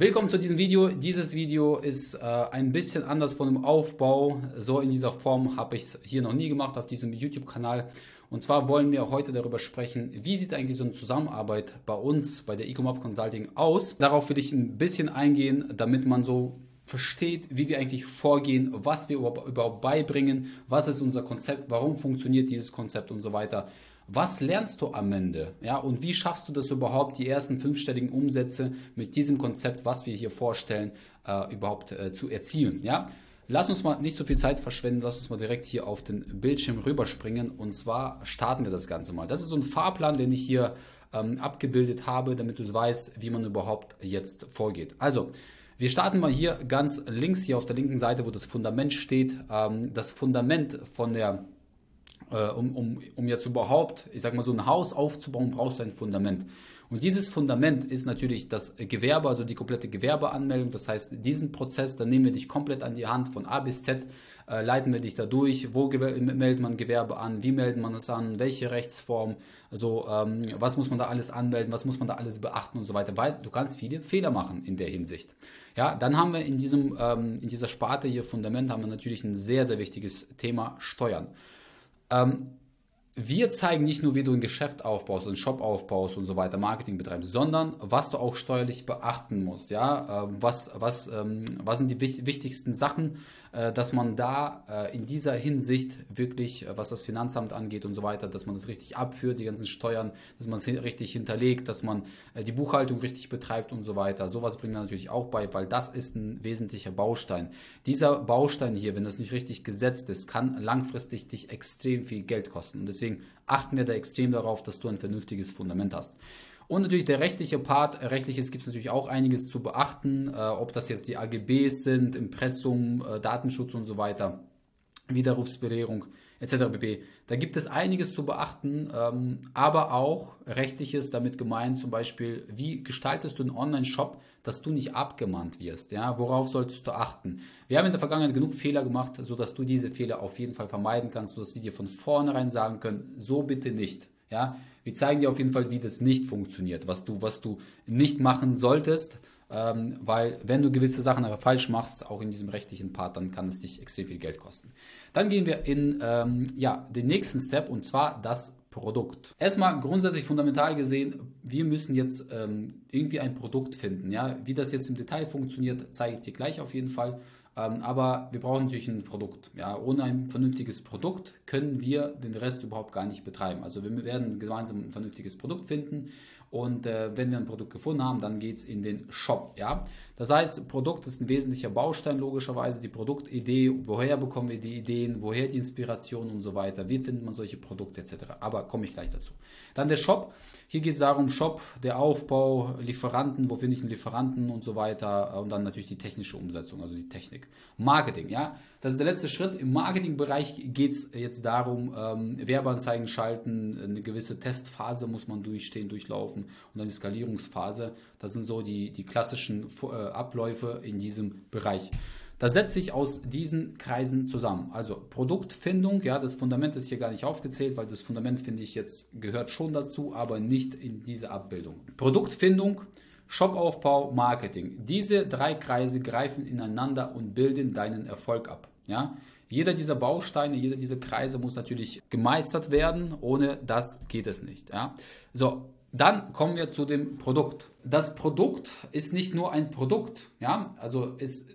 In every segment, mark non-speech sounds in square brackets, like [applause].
Willkommen zu diesem Video. Dieses Video ist äh, ein bisschen anders von dem Aufbau. So in dieser Form habe ich es hier noch nie gemacht auf diesem YouTube-Kanal. Und zwar wollen wir heute darüber sprechen, wie sieht eigentlich so eine Zusammenarbeit bei uns, bei der Ecomop Consulting aus. Darauf will ich ein bisschen eingehen, damit man so versteht, wie wir eigentlich vorgehen, was wir überhaupt beibringen, was ist unser Konzept, warum funktioniert dieses Konzept und so weiter. Was lernst du am Ende? Ja, und wie schaffst du das überhaupt, die ersten fünfstelligen Umsätze mit diesem Konzept, was wir hier vorstellen, äh, überhaupt äh, zu erzielen? Ja, lass uns mal nicht so viel Zeit verschwenden, lass uns mal direkt hier auf den Bildschirm rüberspringen und zwar starten wir das Ganze mal. Das ist so ein Fahrplan, den ich hier ähm, abgebildet habe, damit du weißt, wie man überhaupt jetzt vorgeht. Also, wir starten mal hier ganz links, hier auf der linken Seite, wo das Fundament steht. Ähm, das Fundament von der äh, um, um, um jetzt überhaupt, ich sag mal, so ein Haus aufzubauen, brauchst du ein Fundament. Und dieses Fundament ist natürlich das Gewerbe, also die komplette Gewerbeanmeldung. Das heißt, diesen Prozess, da nehmen wir dich komplett an die Hand von A bis Z, äh, leiten wir dich da durch. Wo meldet man Gewerbe an? Wie meldet man es an? Welche Rechtsform? Also, ähm, was muss man da alles anmelden? Was muss man da alles beachten und so weiter? Weil du kannst viele Fehler machen in der Hinsicht. Ja, dann haben wir in diesem, ähm, in dieser Sparte hier Fundament haben wir natürlich ein sehr, sehr wichtiges Thema Steuern. Ähm, wir zeigen nicht nur, wie du ein Geschäft aufbaust, einen Shop aufbaust und so weiter, Marketing betreibst, sondern was du auch steuerlich beachten musst. Ja, ähm, was, was, ähm, was sind die wichtigsten Sachen, äh, dass man da äh, in dieser Hinsicht wirklich, äh, was das Finanzamt angeht und so weiter, dass man das richtig abführt, die ganzen Steuern, dass man es richtig hinterlegt, dass man die Buchhaltung richtig betreibt und so weiter. Sowas bringt man natürlich auch bei, weil das ist ein wesentlicher Baustein. Dieser Baustein hier, wenn das nicht richtig gesetzt ist, kann langfristig dich extrem viel Geld kosten. Und deswegen achten wir da extrem darauf, dass du ein vernünftiges Fundament hast. Und natürlich der rechtliche Part. Rechtliches gibt es natürlich auch einiges zu beachten, äh, ob das jetzt die AGBs sind, Impressum, äh, Datenschutz und so weiter, Widerrufsbelehrung etc. pp. Da gibt es einiges zu beachten, ähm, aber auch rechtliches damit gemeint, zum Beispiel, wie gestaltest du einen Online-Shop, dass du nicht abgemahnt wirst? Ja? Worauf solltest du achten? Wir haben in der Vergangenheit genug Fehler gemacht, sodass du diese Fehler auf jeden Fall vermeiden kannst, sodass wir dir von vornherein sagen können, so bitte nicht. Ja, wir zeigen dir auf jeden Fall, wie das nicht funktioniert, was du, was du nicht machen solltest, ähm, weil wenn du gewisse Sachen aber falsch machst, auch in diesem rechtlichen Part, dann kann es dich extrem viel Geld kosten. Dann gehen wir in ähm, ja, den nächsten Step und zwar das Produkt. Erstmal grundsätzlich fundamental gesehen, wir müssen jetzt ähm, irgendwie ein Produkt finden. Ja? Wie das jetzt im Detail funktioniert, zeige ich dir gleich auf jeden Fall. Ähm, aber wir brauchen natürlich ein Produkt. Ja, ohne ein vernünftiges Produkt können wir den Rest überhaupt gar nicht betreiben. Also wir werden gemeinsam ein vernünftiges Produkt finden und äh, wenn wir ein Produkt gefunden haben, dann geht es in den Shop. Ja? Das heißt, Produkt ist ein wesentlicher Baustein logischerweise, die Produktidee, woher bekommen wir die Ideen, woher die Inspiration und so weiter, wie findet man solche Produkte etc. Aber komme ich gleich dazu. Dann der Shop. Hier geht es darum, Shop, der Aufbau, Lieferanten, wo finde ich einen Lieferanten und so weiter und dann natürlich die technische Umsetzung, also die Technik. Marketing, ja. Das ist der letzte Schritt. Im Marketingbereich geht es jetzt darum, ähm, Werbeanzeigen schalten, eine gewisse Testphase muss man durchstehen, durchlaufen und dann die Skalierungsphase. Das sind so die, die klassischen äh, Abläufe in diesem Bereich. Das setzt sich aus diesen Kreisen zusammen. Also Produktfindung, ja, das Fundament ist hier gar nicht aufgezählt, weil das Fundament finde ich jetzt gehört schon dazu, aber nicht in diese Abbildung. Produktfindung, Shopaufbau, Marketing. Diese drei Kreise greifen ineinander und bilden deinen Erfolg ab. Ja? Jeder dieser Bausteine, jeder dieser Kreise muss natürlich gemeistert werden. Ohne das geht es nicht. Ja? So, dann kommen wir zu dem Produkt. Das Produkt ist nicht nur ein Produkt. Ja? Also es,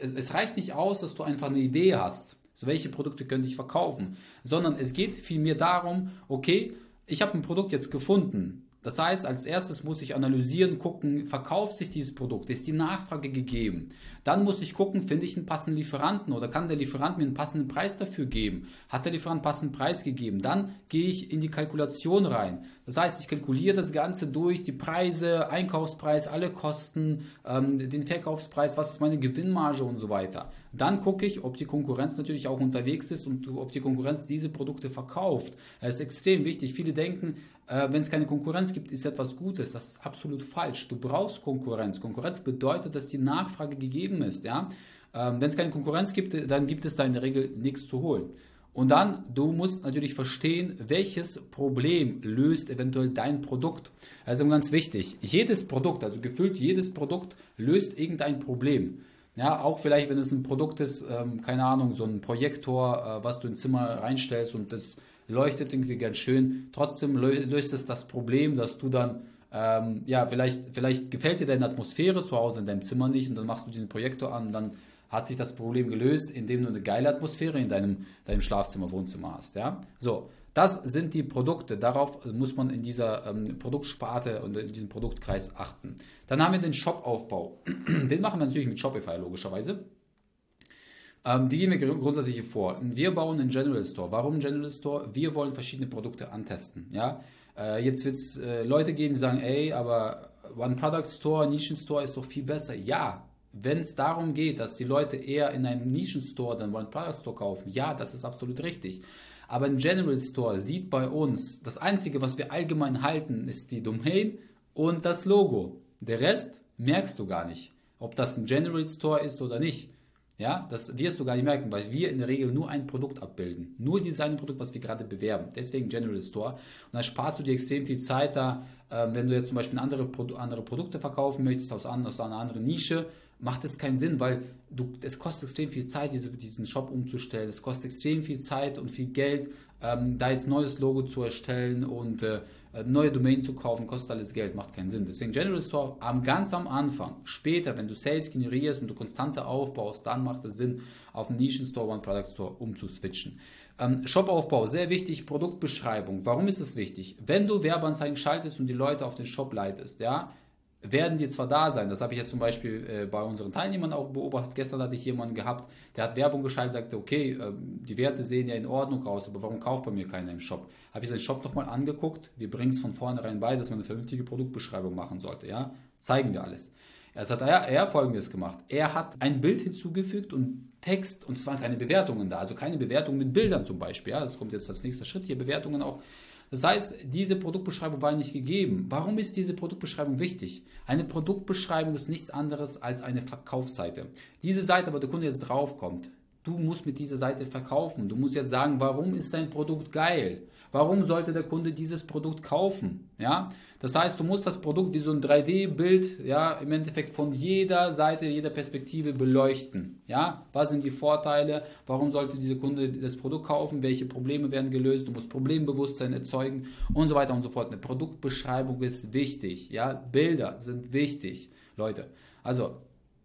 es, es reicht nicht aus, dass du einfach eine Idee hast. So, welche Produkte könnte ich verkaufen? Sondern es geht vielmehr darum, okay, ich habe ein Produkt jetzt gefunden. Das heißt, als erstes muss ich analysieren, gucken, verkauft sich dieses Produkt, ist die Nachfrage gegeben. Dann muss ich gucken, finde ich einen passenden Lieferanten oder kann der Lieferant mir einen passenden Preis dafür geben? Hat der Lieferant einen passenden Preis gegeben? Dann gehe ich in die Kalkulation rein. Das heißt, ich kalkuliere das Ganze durch, die Preise, Einkaufspreis, alle Kosten, ähm, den Verkaufspreis, was ist meine Gewinnmarge und so weiter. Dann gucke ich, ob die Konkurrenz natürlich auch unterwegs ist und ob die Konkurrenz diese Produkte verkauft. Das ist extrem wichtig. Viele denken, äh, wenn es keine Konkurrenz gibt, ist etwas Gutes. Das ist absolut falsch. Du brauchst Konkurrenz. Konkurrenz bedeutet, dass die Nachfrage gegeben ist. Ja? Ähm, wenn es keine Konkurrenz gibt, dann gibt es da in der Regel nichts zu holen. Und dann, du musst natürlich verstehen, welches Problem löst eventuell dein Produkt. Also ganz wichtig, jedes Produkt, also gefühlt jedes Produkt löst irgendein Problem. Ja, auch vielleicht, wenn es ein Produkt ist, ähm, keine Ahnung, so ein Projektor, äh, was du ins Zimmer reinstellst und das leuchtet irgendwie ganz schön. Trotzdem löst es das Problem, dass du dann, ähm, ja, vielleicht, vielleicht gefällt dir deine Atmosphäre zu Hause in deinem Zimmer nicht und dann machst du diesen Projektor an und dann hat sich das Problem gelöst, indem du eine geile Atmosphäre in deinem, deinem Schlafzimmer, Wohnzimmer hast. Ja? So, das sind die Produkte. Darauf muss man in dieser ähm, Produktsparte und in diesem Produktkreis achten. Dann haben wir den Shop-Aufbau. [clears throat] Den machen wir natürlich mit Shopify logischerweise. Ähm, wie gehen wir grundsätzlich hier vor? Wir bauen einen General Store. Warum General Store? Wir wollen verschiedene Produkte antesten. Ja? Äh, jetzt wird es äh, Leute geben, die sagen, ey, aber One Product Store, Nischen Store ist doch viel besser. Ja, wenn es darum geht, dass die Leute eher in einem Nischenstore dann One Product Store kaufen, ja, das ist absolut richtig. Aber ein General Store sieht bei uns, das Einzige, was wir allgemein halten, ist die Domain und das Logo. Der Rest merkst du gar nicht, ob das ein General Store ist oder nicht. Ja, das wirst du gar nicht merken, weil wir in der Regel nur ein Produkt abbilden. Nur dieses Produkt, was wir gerade bewerben. Deswegen General Store. Und dann sparst du dir extrem viel Zeit da, äh, wenn du jetzt zum Beispiel andere, andere Produkte verkaufen möchtest aus einer anderen Nische macht es keinen Sinn, weil du, es kostet extrem viel Zeit, diese, diesen Shop umzustellen. Es kostet extrem viel Zeit und viel Geld, ähm, da jetzt neues Logo zu erstellen und äh, neue Domain zu kaufen, kostet alles Geld, macht keinen Sinn. Deswegen General Store am ganz am Anfang, später, wenn du Sales generierst und du konstante aufbaust, dann macht es Sinn, auf einen Nischen Store, One Product Store umzuswitchen. Ähm, Shop-Aufbau, sehr wichtig, Produktbeschreibung. Warum ist das wichtig? Wenn du Werbeanzeigen schaltest und die Leute auf den Shop leitest, ja, werden die zwar da sein, das habe ich jetzt zum Beispiel äh, bei unseren Teilnehmern auch beobachtet. Gestern hatte ich jemanden gehabt, der hat Werbung geschaltet, sagte, okay, äh, die Werte sehen ja in Ordnung aus, aber warum kauft bei mir keiner im Shop? Habe ich seinen Shop nochmal angeguckt, wir bringen es von vornherein bei, dass man eine vernünftige Produktbeschreibung machen sollte. Ja? Zeigen wir alles. Jetzt hat er, er folgendes gemacht. Er hat ein Bild hinzugefügt und Text, und es waren keine Bewertungen da, also keine Bewertungen mit Bildern zum Beispiel. Ja? Das kommt jetzt als nächster Schritt hier, Bewertungen auch das heißt, diese Produktbeschreibung war nicht gegeben. Warum ist diese Produktbeschreibung wichtig? Eine Produktbeschreibung ist nichts anderes als eine Verkaufsseite. Diese Seite, wo der Kunde jetzt draufkommt, du musst mit dieser Seite verkaufen. Du musst jetzt sagen, warum ist dein Produkt geil? Warum sollte der Kunde dieses Produkt kaufen? Ja, das heißt, du musst das Produkt wie so ein 3D-Bild, ja, im Endeffekt von jeder Seite, jeder Perspektive beleuchten. Ja, was sind die Vorteile? Warum sollte dieser Kunde das Produkt kaufen? Welche Probleme werden gelöst? Du musst Problembewusstsein erzeugen und so weiter und so fort. Eine Produktbeschreibung ist wichtig. Ja, Bilder sind wichtig, Leute. Also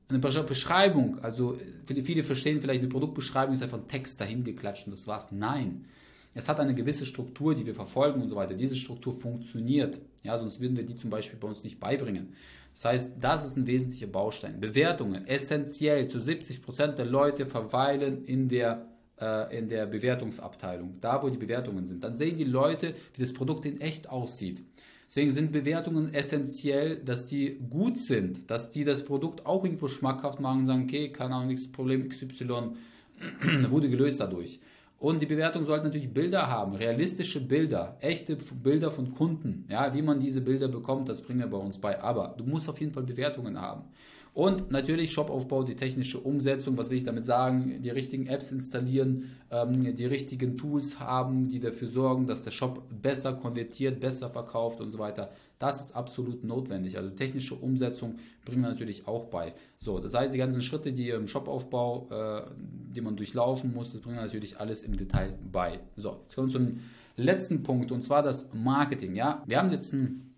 eine Beschreibung, also viele verstehen vielleicht, eine Produktbeschreibung ist einfach ein Text dahin geklatscht und das war's. Nein. Es hat eine gewisse Struktur, die wir verfolgen und so weiter. Diese Struktur funktioniert. Ja, sonst würden wir die zum Beispiel bei uns nicht beibringen. Das heißt, das ist ein wesentlicher Baustein. Bewertungen, essentiell. Zu 70 Prozent der Leute verweilen in der, äh, in der Bewertungsabteilung, da wo die Bewertungen sind. Dann sehen die Leute, wie das Produkt in echt aussieht. Deswegen sind Bewertungen essentiell, dass die gut sind, dass die das Produkt auch irgendwo schmackhaft machen und sagen, okay, keine Ahnung, Problem XY [clears throat] wurde gelöst dadurch. Und die Bewertung sollte natürlich Bilder haben, realistische Bilder, echte Bilder von Kunden. Ja, wie man diese Bilder bekommt, das bringen wir bei uns bei. Aber du musst auf jeden Fall Bewertungen haben. Und natürlich Shopaufbau, die technische Umsetzung. Was will ich damit sagen? Die richtigen Apps installieren, ähm, die richtigen Tools haben, die dafür sorgen, dass der Shop besser konvertiert, besser verkauft und so weiter. Das ist absolut notwendig. Also technische Umsetzung bringen wir natürlich auch bei. So, das heißt, die ganzen Schritte, die im Shopaufbau, äh, die man durchlaufen muss, das bringen wir natürlich alles im Detail bei. So, jetzt kommen wir zum letzten Punkt und zwar das Marketing. Ja, wir haben jetzt ein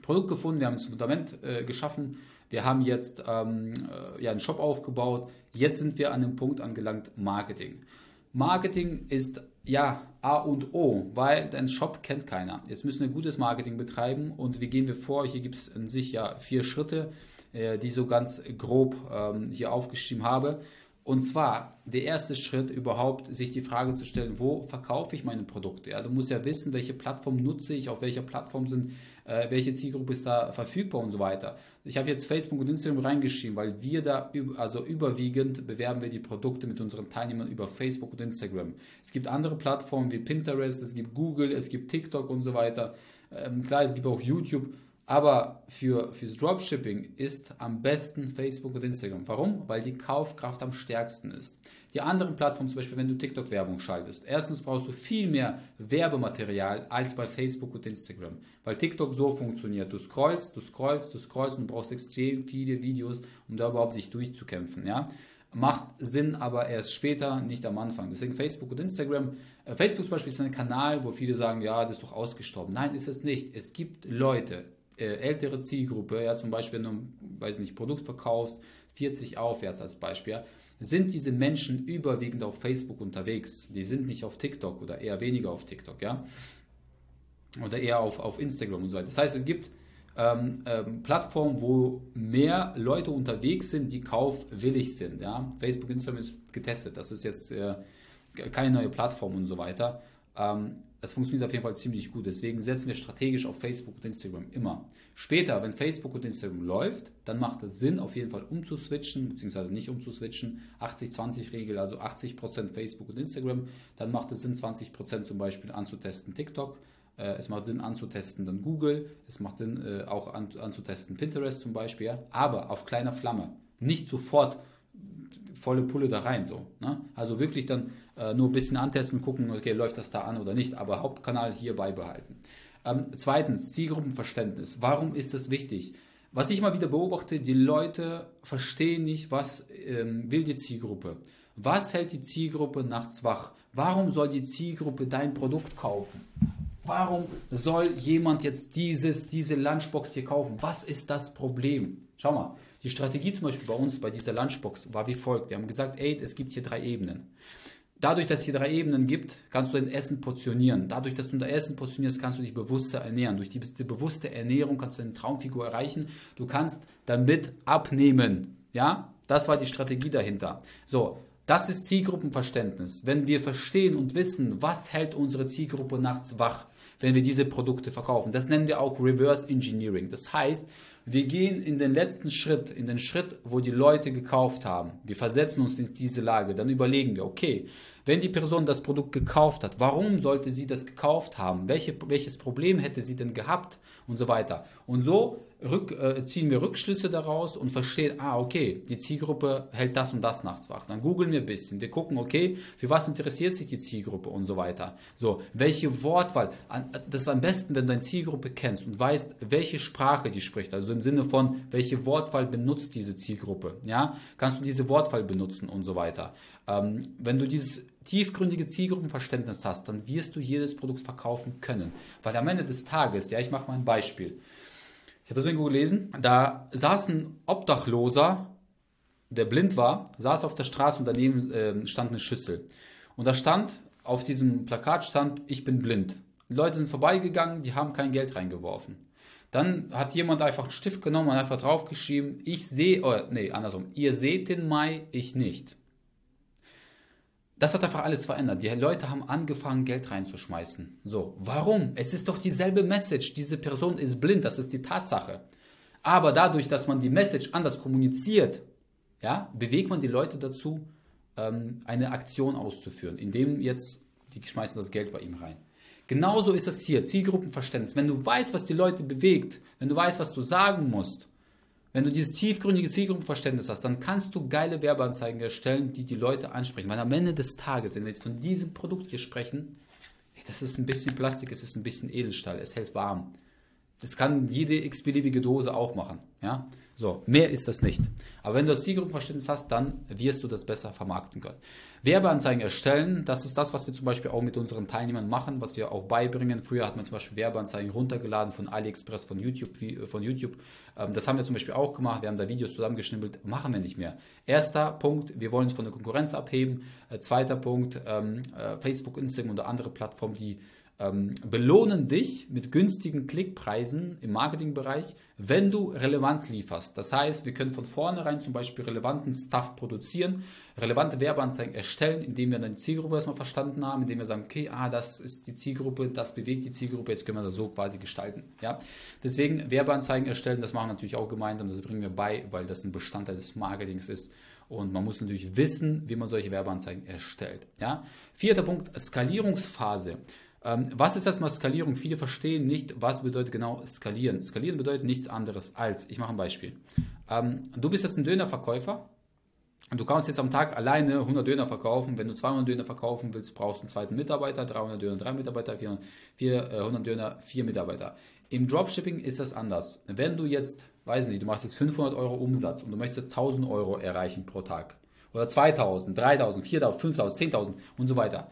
Produkt gefunden, wir haben ein Fundament äh, geschaffen, wir haben jetzt ähm, äh, ja, einen Shop aufgebaut. Jetzt sind wir an dem Punkt angelangt Marketing. Marketing ist ja A und O, weil dein Shop kennt keiner. Jetzt müssen wir gutes Marketing betreiben und wie gehen wir vor? Hier gibt es in sich ja vier Schritte, äh, die so ganz grob ähm, hier aufgeschrieben habe. Und zwar der erste Schritt überhaupt, sich die Frage zu stellen, wo verkaufe ich meine Produkte? Ja, du musst ja wissen, welche Plattform nutze ich, auf welcher Plattform sind, äh, welche Zielgruppe ist da verfügbar und so weiter. Ich habe jetzt Facebook und Instagram reingeschrieben, weil wir da, also überwiegend bewerben wir die Produkte mit unseren Teilnehmern über Facebook und Instagram. Es gibt andere Plattformen wie Pinterest, es gibt Google, es gibt TikTok und so weiter. Ähm, klar, es gibt auch YouTube. Aber für, fürs Dropshipping ist am besten Facebook und Instagram. Warum? Weil die Kaufkraft am stärksten ist. Die anderen Plattformen, zum Beispiel wenn du TikTok-Werbung schaltest, erstens brauchst du viel mehr Werbematerial als bei Facebook und Instagram. Weil TikTok so funktioniert. Du scrollst, du scrollst, du scrollst und brauchst extrem viele Videos, um da überhaupt sich durchzukämpfen. Ja? Macht Sinn, aber erst später, nicht am Anfang. Deswegen Facebook und Instagram. Äh, Facebook zum Beispiel ist ein Kanal, wo viele sagen, ja, das ist doch ausgestorben. Nein, ist es nicht. Es gibt Leute, ältere Zielgruppe, ja, zum Beispiel, wenn du, weiß nicht, Produkt verkaufst, 40 aufwärts als Beispiel, sind diese Menschen überwiegend auf Facebook unterwegs. Die sind nicht auf TikTok oder eher weniger auf TikTok, ja. Oder eher auf, auf Instagram und so weiter. Das heißt, es gibt ähm, ähm, Plattformen, wo mehr Leute unterwegs sind, die kaufwillig sind. Ja? Facebook, Instagram ist getestet. Das ist jetzt äh, keine neue Plattform und so weiter. Ähm, es funktioniert auf jeden Fall ziemlich gut. Deswegen setzen wir strategisch auf Facebook und Instagram immer. Später, wenn Facebook und Instagram läuft, dann macht es Sinn, auf jeden Fall umzuswitchen, beziehungsweise nicht umzuswitchen. 80-20-Regel, also 80% Facebook und Instagram. Dann macht es Sinn, 20% zum Beispiel anzutesten TikTok. Äh, es macht Sinn anzutesten dann Google. Es macht Sinn äh, auch anzutesten Pinterest zum Beispiel. Aber auf kleiner Flamme. Nicht sofort volle Pulle da rein. So, ne? Also wirklich dann äh, nur ein bisschen antesten, gucken, okay, läuft das da an oder nicht, aber Hauptkanal hier beibehalten. Ähm, zweitens, Zielgruppenverständnis. Warum ist das wichtig? Was ich mal wieder beobachte, die Leute verstehen nicht, was ähm, will die Zielgruppe. Was hält die Zielgruppe nachts wach? Warum soll die Zielgruppe dein Produkt kaufen? Warum soll jemand jetzt dieses, diese Lunchbox hier kaufen? Was ist das Problem? Schau mal, die Strategie zum Beispiel bei uns, bei dieser Lunchbox, war wie folgt. Wir haben gesagt, ey, es gibt hier drei Ebenen. Dadurch, dass es hier drei Ebenen gibt, kannst du dein Essen portionieren. Dadurch, dass du dein Essen portionierst, kannst du dich bewusster ernähren. Durch die bewusste Ernährung kannst du deine Traumfigur erreichen. Du kannst damit abnehmen. Ja, das war die Strategie dahinter. So, das ist Zielgruppenverständnis. Wenn wir verstehen und wissen, was hält unsere Zielgruppe nachts wach, wenn wir diese Produkte verkaufen. Das nennen wir auch Reverse Engineering. Das heißt, wir gehen in den letzten Schritt, in den Schritt, wo die Leute gekauft haben. Wir versetzen uns in diese Lage. Dann überlegen wir, okay, wenn die Person das Produkt gekauft hat, warum sollte sie das gekauft haben? Welche, welches Problem hätte sie denn gehabt? Und so weiter. Und so rück, äh, ziehen wir Rückschlüsse daraus und verstehen, ah, okay, die Zielgruppe hält das und das nachts wach. Dann googeln wir ein bisschen. Wir gucken, okay, für was interessiert sich die Zielgruppe und so weiter. So, welche Wortwahl, das ist am besten, wenn du deine Zielgruppe kennst und weißt, welche Sprache die spricht. Also im Sinne von, welche Wortwahl benutzt diese Zielgruppe. Ja, kannst du diese Wortwahl benutzen und so weiter. Ähm, wenn du dieses tiefgründige Zielgruppenverständnis hast, dann wirst du jedes Produkt verkaufen können. Weil am Ende des Tages, ja, ich mache mal ein Beispiel. Ich habe das irgendwo gelesen, da saß ein Obdachloser, der blind war, saß auf der Straße und daneben äh, stand eine Schüssel. Und da stand, auf diesem Plakat stand, ich bin blind. Die Leute sind vorbeigegangen, die haben kein Geld reingeworfen. Dann hat jemand einfach einen Stift genommen und einfach draufgeschrieben, ich sehe, oh, nee, andersrum, ihr seht den Mai, ich nicht. Das hat einfach alles verändert. Die Leute haben angefangen, Geld reinzuschmeißen. So, warum? Es ist doch dieselbe Message. Diese Person ist blind, das ist die Tatsache. Aber dadurch, dass man die Message anders kommuniziert, ja, bewegt man die Leute dazu, ähm, eine Aktion auszuführen, indem jetzt die schmeißen das Geld bei ihm rein. Genauso ist das hier, Zielgruppenverständnis. Wenn du weißt, was die Leute bewegt, wenn du weißt, was du sagen musst, wenn du dieses tiefgründige Zielgruppenverständnis hast, dann kannst du geile Werbeanzeigen erstellen, die die Leute ansprechen. Weil am Ende des Tages, wenn wir jetzt von diesem Produkt hier sprechen, das ist ein bisschen Plastik, es ist ein bisschen Edelstahl, es hält warm. Das kann jede x-beliebige Dose auch machen. Ja? So, mehr ist das nicht. Aber wenn du das Zielgruppenverständnis hast, dann wirst du das besser vermarkten können. Werbeanzeigen erstellen, das ist das, was wir zum Beispiel auch mit unseren Teilnehmern machen, was wir auch beibringen. Früher hat man zum Beispiel Werbeanzeigen runtergeladen von AliExpress, von YouTube. Von YouTube. Ähm, das haben wir zum Beispiel auch gemacht. Wir haben da Videos zusammengeschnippelt. Machen wir nicht mehr. Erster Punkt, wir wollen uns von der Konkurrenz abheben. Äh, zweiter Punkt, ähm, äh, Facebook, Instagram oder andere Plattformen, die ähm, belohnen dich mit günstigen Klickpreisen im Marketingbereich, wenn du Relevanz lieferst. Das heißt, wir können von vornherein zum Beispiel relevanten Stuff produzieren, relevante Werbeanzeigen erstellen, indem wir dann die Zielgruppe erstmal verstanden haben, indem wir sagen, okay, ah, das ist die Zielgruppe, das bewegt die Zielgruppe, jetzt können wir das so quasi gestalten. Ja? Deswegen Werbeanzeigen erstellen, das machen wir natürlich auch gemeinsam, das bringen wir bei, weil das ein Bestandteil des Marketings ist. Und man muss natürlich wissen, wie man solche Werbeanzeigen erstellt. Ja? Vierter Punkt, Skalierungsphase. Ähm, was ist erstmal Skalierung? Viele verstehen nicht, was bedeutet genau skalieren. Skalieren bedeutet nichts anderes als, ich mache ein Beispiel. Ähm, du bist jetzt ein Dönerverkäufer und du kannst jetzt am Tag alleine 100 Döner verkaufen. Wenn du 200 Döner verkaufen willst, brauchst du einen zweiten Mitarbeiter, 300 Döner, drei Mitarbeiter, 400, 400 äh, Döner, vier Mitarbeiter. Im Dropshipping ist das anders. Wenn du jetzt, weiß nicht, du machst jetzt 500 Euro Umsatz und du möchtest 1000 Euro erreichen pro Tag oder 2000, 3000, 4000, 5000, 10.000 und so weiter.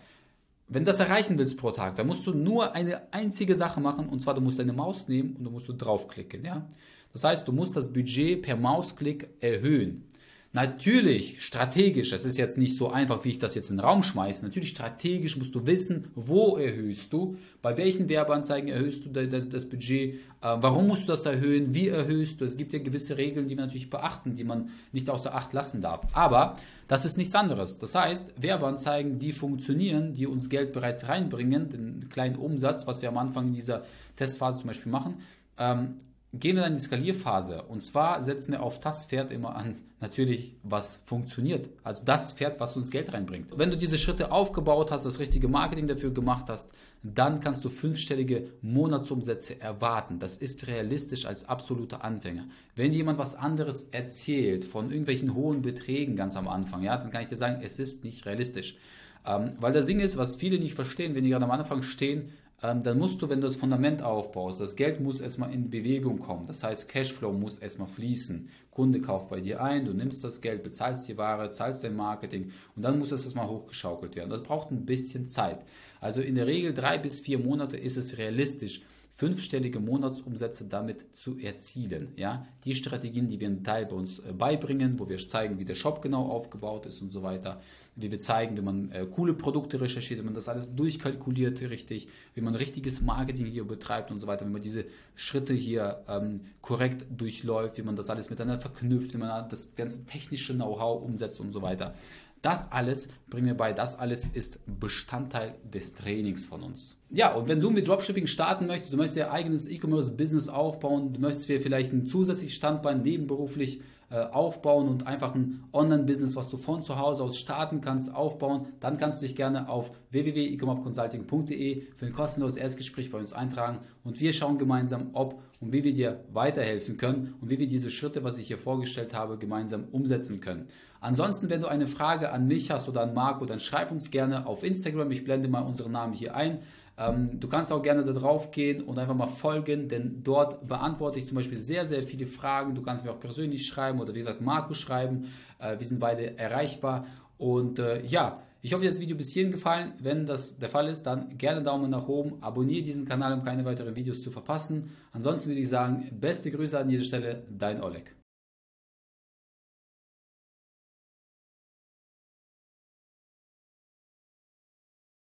Wenn du das erreichen willst pro Tag, dann musst du nur eine einzige Sache machen und zwar du musst deine Maus nehmen und du musst du draufklicken. Ja? Das heißt, du musst das Budget per Mausklick erhöhen. Natürlich strategisch, das ist jetzt nicht so einfach, wie ich das jetzt in den Raum schmeiße. Natürlich strategisch musst du wissen, wo erhöhst du, bei welchen Werbeanzeigen erhöhst du das Budget, äh, warum musst du das erhöhen, wie erhöhst du. Es gibt ja gewisse Regeln, die wir natürlich beachten, die man nicht außer Acht lassen darf. Aber das ist nichts anderes. Das heißt, Werbeanzeigen, die funktionieren, die uns Geld bereits reinbringen, den kleinen Umsatz, was wir am Anfang in dieser Testphase zum Beispiel machen, ähm, gehen wir dann in die Skalierphase. Und zwar setzen wir auf das Pferd immer an, [laughs] natürlich, was funktioniert. Also das Pferd, was uns Geld reinbringt. Wenn du diese Schritte aufgebaut hast, das richtige Marketing dafür gemacht hast, dann kannst du fünfstellige Monatsumsätze erwarten. Das ist realistisch als absoluter Anfänger. Wenn jemand was anderes erzählt von irgendwelchen hohen Beträgen ganz am Anfang, ja, dann kann ich dir sagen, es ist nicht realistisch. Ähm, weil das Ding ist, was viele nicht verstehen, wenn die gerade am Anfang stehen, ähm, dann musst du, wenn du das Fundament aufbaust, das Geld muss erstmal in Bewegung kommen. Das heißt, Cashflow muss erstmal fließen. Kunde kauft bei dir ein, du nimmst das Geld, bezahlst die Ware, zahlst dein Marketing und dann muss das erstmal hochgeschaukelt werden. Das braucht ein bisschen Zeit. Also in der Regel drei bis vier Monate ist es realistisch, fünfstellige Monatsumsätze damit zu erzielen. Ja? Die Strategien, die wir im Teil bei uns äh, beibringen, wo wir zeigen, wie der Shop genau aufgebaut ist und so weiter, wie wir zeigen, wie man äh, coole Produkte recherchiert, wie man das alles durchkalkuliert richtig, wie man richtiges Marketing hier betreibt und so weiter, wie man diese Schritte hier ähm, korrekt durchläuft, wie man das alles miteinander verknüpft, wie man das ganze technische Know-how umsetzt und so weiter. Das alles bringen wir bei, das alles ist Bestandteil des Trainings von uns. Ja, und wenn du mit Dropshipping starten möchtest, du möchtest dir eigenes E-Commerce-Business aufbauen, du möchtest dir vielleicht ein zusätzliches Standbein nebenberuflich aufbauen und einfach ein Online-Business, was du von zu Hause aus starten kannst, aufbauen, dann kannst du dich gerne auf www.ecomopconsulting.de für ein kostenloses Erstgespräch bei uns eintragen und wir schauen gemeinsam, ob und wie wir dir weiterhelfen können und wie wir diese Schritte, was ich hier vorgestellt habe, gemeinsam umsetzen können. Ansonsten, wenn du eine Frage an mich hast oder an Marco, dann schreib uns gerne auf Instagram. Ich blende mal unseren Namen hier ein. Ähm, du kannst auch gerne da drauf gehen und einfach mal folgen, denn dort beantworte ich zum Beispiel sehr, sehr viele Fragen. Du kannst mir auch persönlich schreiben oder wie gesagt Marco schreiben. Äh, wir sind beide erreichbar. Und äh, ja, ich hoffe, dir hat das Video bis hierhin gefallen. Wenn das der Fall ist, dann gerne Daumen nach oben. Abonniere diesen Kanal, um keine weiteren Videos zu verpassen. Ansonsten würde ich sagen, beste Grüße an dieser Stelle, dein Oleg.